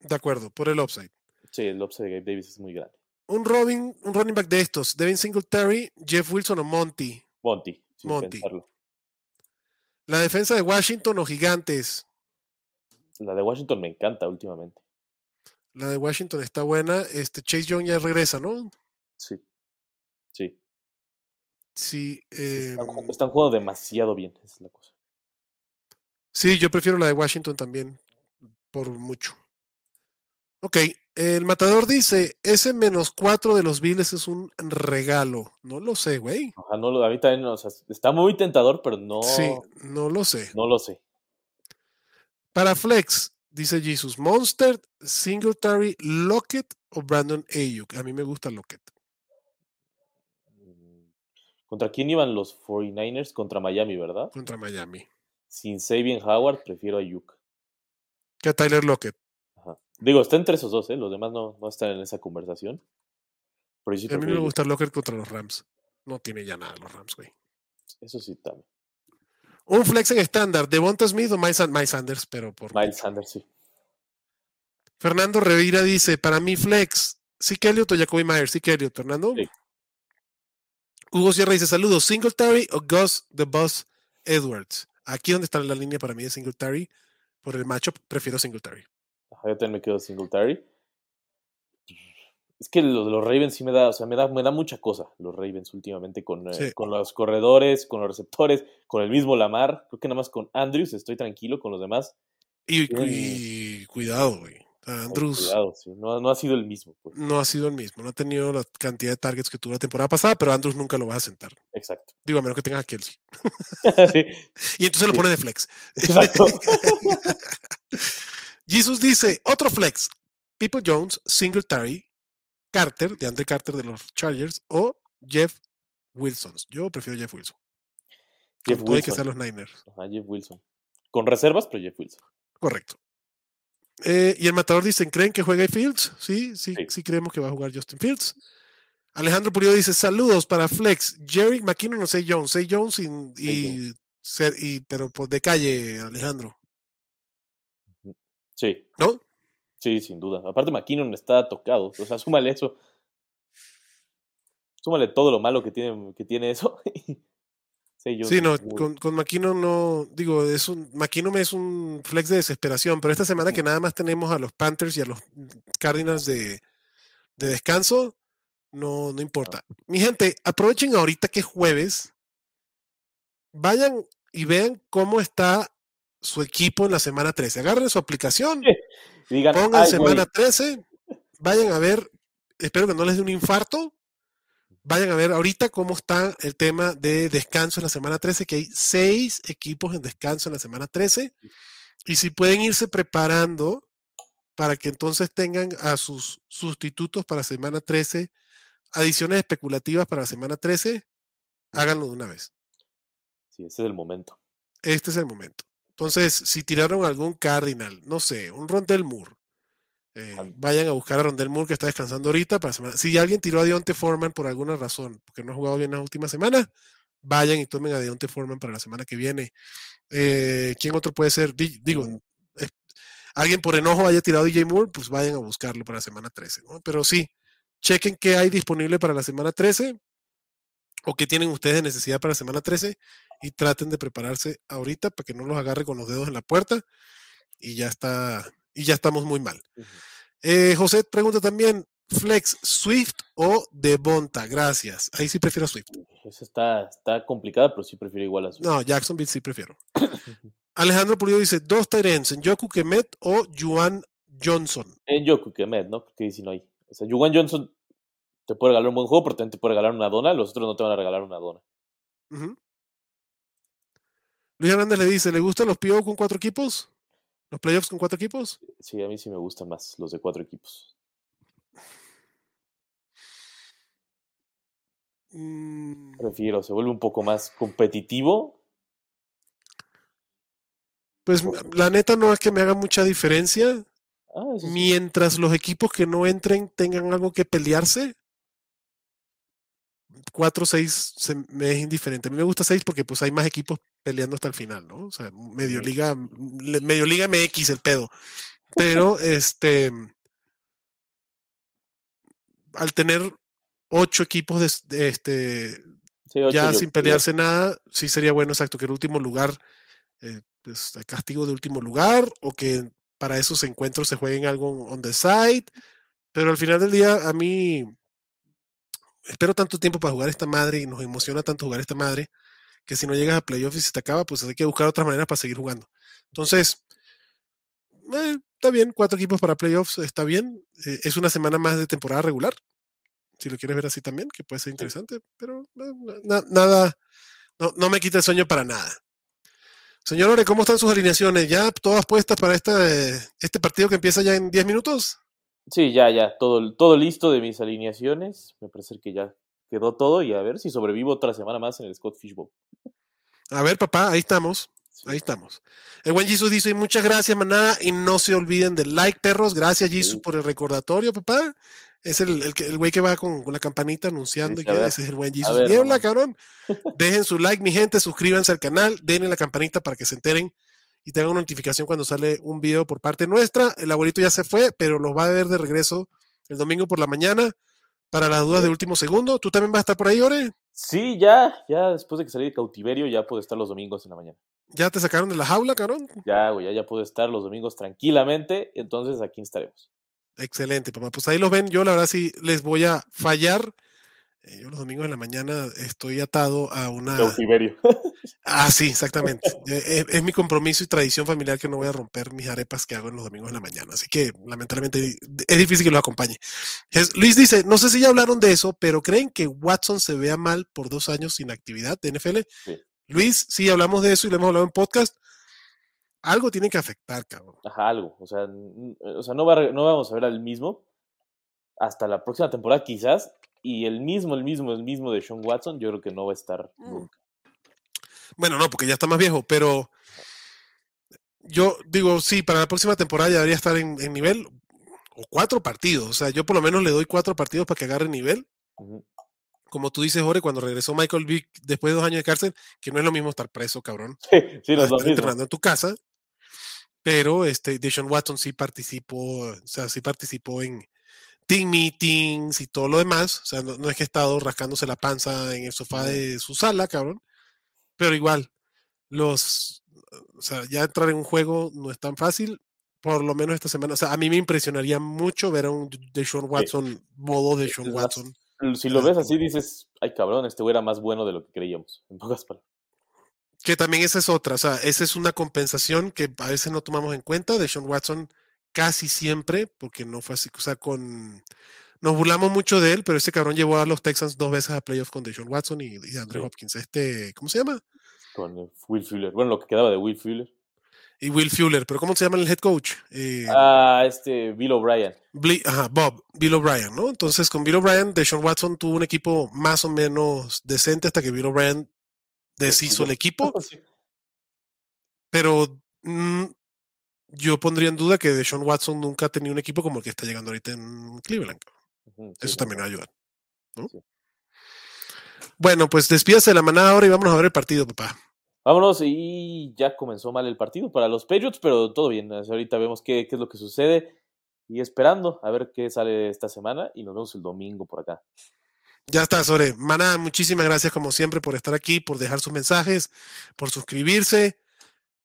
de acuerdo, por el upside. Sí, el upside de Gabe Davis es muy grande. Un Robin, un running back de estos, Devin Singletary, Jeff Wilson o Monty. Monty, sin Monty. pensarlo. La defensa de Washington o Gigantes. La de Washington me encanta últimamente. La de Washington está buena. Este Chase Young ya regresa, ¿no? Sí. Sí. Sí, eh, Están, ju- están jugando demasiado bien. Esa es la cosa. sí, yo prefiero la de Washington también, por mucho. Ok, el matador dice, ese menos cuatro de los Bills es un regalo. No lo sé, güey. Ajá, no, lo- a mí también, o sea, está muy tentador, pero no, Sí, no lo sé. no lo sé. Para Flex, dice Jesus, Monster, Singletary, Lockett o Brandon Ayuk. A mí me gusta Lockett. ¿Contra quién iban los 49ers? Contra Miami, ¿verdad? contra Miami. Sin Sabian Howard, prefiero a Yuk. Que a Tyler Lockett. Ajá. Digo, está entre esos dos, ¿eh? Los demás no, no están en esa conversación. Pero yo sí A mí me gusta Lockett contra los Rams. No tiene ya nada los Rams, güey. Eso sí, también. Un flex en estándar, Devonta Smith o Miles, Miles Sanders, pero por Miles Sanders, sí. Fernando Revira dice, para mí flex, sí que Elliot o Jacoby Myers, sí que Elliot, Fernando. Sí. Hugo Sierra dice, saludos, Singletary o Gus the Boss Edwards. Aquí donde está la línea para mí de Singletary, por el matchup, prefiero Singletary. Ajá, yo también me quedo Singletary. Es que lo de los Ravens sí me da, o sea, me da, me da mucha cosa los Ravens últimamente con, eh, con los corredores, con los receptores, con el mismo Lamar. Creo que nada más con Andrews estoy tranquilo, con los demás. Y, y cuidado, güey. Andrews Cuidado, sí. No, no ha sido el mismo. Pues. no ha sido el mismo, no ha tenido la cantidad de targets que tuvo la temporada pasada, pero Andrews nunca lo va a sentar. Exacto. Digo, a menos que tengas a Kelsey. Sí, Y entonces lo pone de flex. Exacto. Jesus dice, otro flex. People Jones, Singletary, Carter, de Andre Carter de los Chargers, o Jeff Wilson. Yo prefiero Jeff Wilson. Jeff y que Wilson. sean los Niners. Ajá, Jeff Wilson. Con reservas, pero Jeff Wilson. Correcto. Eh, y el matador dicen, ¿creen que juegue Fields? Sí, sí, sí, Sí. creemos que va a jugar Justin Fields. Alejandro Pulido dice, saludos para Flex, Jerry McKinnon o Say Jones. Say Jones y, y, ser, y- pero pues de calle, Alejandro. Sí, ¿No? sí, sin duda. Aparte, McKinnon está tocado. O sea, súmale eso. Súmale todo lo malo que tiene, que tiene eso. Sí, no, con, con McKinnon no, digo, es un, McKinnon es un flex de desesperación, pero esta semana que nada más tenemos a los Panthers y a los Cardinals de, de descanso, no, no importa. Mi gente, aprovechen ahorita que es jueves, vayan y vean cómo está su equipo en la semana 13. Agarren su aplicación, digan, pongan "Ay, semana güey, 13, vayan a ver, espero que no les dé un infarto, vayan a ver ahorita cómo está el tema de descanso en la semana 13, que hay seis equipos en descanso en la semana 13, y si pueden irse preparando para que entonces tengan a sus sustitutos para semana 13, adiciones especulativas para la semana 13, háganlo de una vez. Sí, ese es el momento. Este es el momento. Entonces, si tiraron algún Cardinal, no sé, un Rondell Moore, eh, vayan a buscar a Rondell Moore que está descansando ahorita. Para semana. Si alguien tiró a Dionte Foreman por alguna razón, porque no ha jugado bien las últimas semanas, vayan y tomen a Deontay Foreman para la semana que viene. Eh, ¿Quién otro puede ser? Di- Digo, eh, alguien por enojo haya tirado DJ Moore, pues vayan a buscarlo para la semana 13, ¿no? Pero sí, chequen qué hay disponible para la semana 13 o qué tienen ustedes de necesidad para la semana 13 y traten de prepararse ahorita para que no los agarre con los dedos en la puerta y ya está, y ya estamos muy mal. Eh, José pregunta también, Flex, Swift o Devonta, gracias. Ahí sí prefiero Swift. Esa está, está complicada, pero sí prefiero igual a su. No, Jacksonville sí prefiero. Alejandro Pulido dice, dos Tyrants, en Yoku Kemet o Juan Johnson. En Yoku Kemet, ¿no? Porque si no hay. O sea, Juwan Johnson te puede regalar un buen juego, pero también te puede regalar una dona. Los otros no te van a regalar una dona. Luis Hernández le dice, ¿le gustan los PO con cuatro equipos? ¿Los playoffs con cuatro equipos? Sí, a mí sí me gustan más los de cuatro equipos. Mm, Prefiero, se vuelve un poco más competitivo. Pues la neta no es que me haga mucha diferencia. Ah, sí. Mientras los equipos que no entren tengan algo que pelearse, 4 o 6 me es indiferente. A mí me gusta 6 porque pues hay más equipos peleando hasta el final, ¿no? O sea, medio liga, medio liga MX el pedo. Pero este al tener ocho equipos de, de este Sí, ocho ya sin pelearse nada, sí sería bueno, exacto, que el último lugar, eh, pues, el castigo de último lugar, o que para esos encuentros se jueguen algo on the side. Pero al final del día, a mí espero tanto tiempo para jugar esta madre y nos emociona tanto jugar esta madre, que si no llegas a playoffs y se te acaba, pues hay que buscar otras maneras para seguir jugando. Entonces, eh, está bien, cuatro equipos para playoffs, está bien. eh, es una semana más de temporada regular, si lo quieres ver así también, que puede ser interesante, pero na- nada, no, no me quita el sueño para nada. Señor Ore, ¿cómo están sus alineaciones? ¿Ya todas puestas para esta, este partido que empieza ya en 10 minutos? Sí, ya, ya, todo, todo listo de mis alineaciones. Me parece que ya quedó todo y a ver si sobrevivo otra semana más en el Scott Fishbowl. A ver, papá, ahí estamos. Sí. Ahí estamos. El buen Jesus dice, muchas gracias, manada, y no se olviden del like, perros. Gracias, Jesus, Sí. por el recordatorio, papá. Es el, el, güey que va con, con la campanita anunciando. Sí, y que ese es el buen Jesus. ver, Niebla, cabrón. Dejen su like, mi gente, suscríbanse al canal, denle la campanita para que se enteren y tengan una notificación cuando sale un video por parte nuestra. El abuelito ya se fue, pero los va a ver de regreso el domingo por la mañana para las dudas de último segundo. ¿Tú también vas a estar por ahí, Ore? Sí, ya, ya después de que salí de cautiverio, ya puedo estar los domingos en la mañana. ¿Ya te sacaron de la jaula, cabrón? Ya, güey, ya, ya puedo estar los domingos tranquilamente. Entonces aquí estaremos. Excelente, papá. Pues ahí los ven. Yo la verdad sí les voy a fallar. Eh, Yo los domingos en la mañana estoy atado a una... Cautiverio. Ah, sí, exactamente. Eh, Es, es mi compromiso y tradición familiar que no voy a romper mis arepas que hago en los domingos en la mañana. Así que lamentablemente es difícil que los acompañe. Luis dice, no sé si ya hablaron de eso, pero ¿creen que Watson se vea mal por dos años sin actividad de NFL? Sí. Luis, sí, hablamos de eso y lo hemos hablado en podcast. Algo tiene que afectar, cabrón. Ajá, algo. O sea, o sea no, va no vamos a ver al mismo hasta la próxima temporada quizás. Y el mismo, el mismo, el mismo de Sean Watson, yo creo que no va a estar nunca. Bueno, no, porque ya está más viejo, pero yo digo, sí, para la próxima temporada ya debería estar en, en nivel o cuatro partidos. O sea, yo por lo menos le doy cuatro partidos para que agarre nivel. Como tú dices, Jorge, cuando regresó Michael Vick después de dos años de cárcel, que no es lo mismo estar preso, cabrón, Sí, sí, a no es lo estar mismo. entrenando en tu casa. Pero este, Deshaun Watson sí participó, o sea, sí participó en team meetings y todo lo demás. O sea, no, no es que ha estado rascándose la panza en el sofá de su sala, cabrón. Pero igual, los, o sea, ya entrar en un juego no es tan fácil. Por lo menos esta semana. O sea, a mí me impresionaría mucho ver a un Deshaun Watson, modo Deshaun Es más, Watson. Si lo ves así, dices, ay cabrón, este güey era más bueno de lo que creíamos. En pocas palabras. Que también esa es otra, o sea, esa es una compensación que a veces no tomamos en cuenta de Sean Watson casi siempre, porque no fue así, o sea, con... Nos burlamos mucho de él, pero ese cabrón llevó a los Texans dos veces a playoffs con Deshaun Watson y, y Andrew Sí. Hopkins. Este, ¿cómo se llama? Con Will Fuller. Bueno, lo que quedaba de Will Fuller. Y Will Fuller, pero ¿cómo se llama el head coach? Eh, Ah, este Bill O'Brien. Ajá, Bob, Bill O'Brien, ¿no? Entonces, con Bill O'Brien, Deshaun Watson tuvo un equipo más o menos decente hasta que Bill O'Brien deshizo el equipo. Pero mm, yo pondría en duda que Deshaun Watson nunca ha tenido un equipo como el que está llegando ahorita en Cleveland. Eso también va a ayudar. ¿no? Sí. Bueno, pues despídase de la manada ahora y vámonos a ver el partido, papá. Vámonos, y ya comenzó mal el partido para los Patriots, pero todo bien. Ahorita vemos qué, qué es lo que sucede y esperando a ver qué sale esta semana y nos vemos el domingo por acá. Ya está, Sore. Manada, muchísimas gracias como siempre por estar aquí, por dejar sus mensajes, por suscribirse.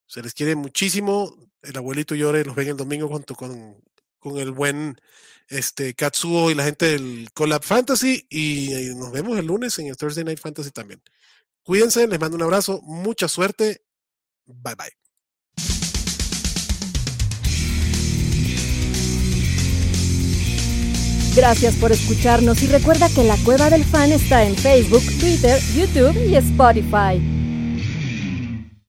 Se les quiere muchísimo. El abuelito Llore los ven el domingo junto con, con el buen este, Katsuo y la gente del Collab Fantasy. Y, y nos vemos el lunes en el Thursday Night Fantasy también. Cuídense, les mando un abrazo, mucha suerte. Bye bye. Gracias por escucharnos y recuerda que la Cueva del Fan está en Facebook, Twitter, YouTube y Spotify.